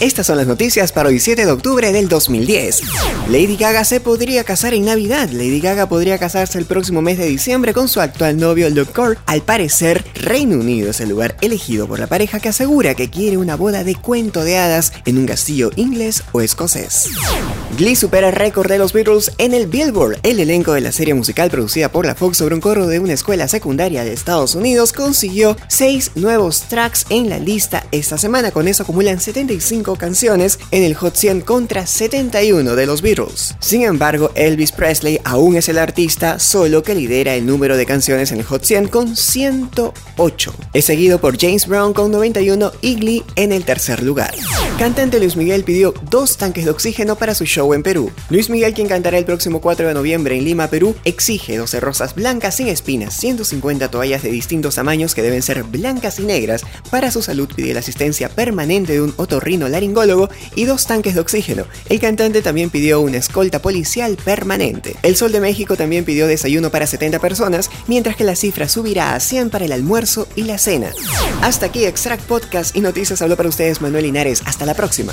Estas son las noticias para hoy 7 de octubre del 2010. Lady Gaga se podría casar en Navidad. Lady Gaga podría casarse el próximo mes de diciembre con su actual novio Luke. Al parecer, Reino Unido es el lugar elegido por la pareja que asegura que quiere una boda de cuento de hadas en un castillo inglés o escocés. Glee supera el récord de los Beatles en el Billboard. El elenco de la serie musical producida por la Fox sobre un coro de una escuela secundaria de Estados Unidos consiguió 6 nuevos tracks en la lista esta semana. Con eso acumulan 75 canciones en el Hot 100 contra 71 de los Beatles. Sin embargo, Elvis Presley aún es el artista solo que lidera el número de canciones en el Hot 100 con 108. Es seguido por James Brown con 91 y Glee en el tercer lugar. Cantante Luis Miguel pidió dos tanques de oxígeno para su show en Perú. Luis Miguel, quien cantará el próximo 4 de noviembre en Lima, Perú, exige 12 rosas blancas sin espinas, 150 toallas de distintos tamaños que deben ser blancas y negras. Para su salud pide la asistencia permanente de un otorrino y dos tanques de oxígeno. El cantante también pidió una escolta policial permanente. El Sol de México también pidió desayuno para 70 personas, mientras que la cifra subirá a 100 para el almuerzo y la cena. Hasta aquí Extract Podcast y Noticias habló para ustedes Manuel Linares. Hasta la próxima.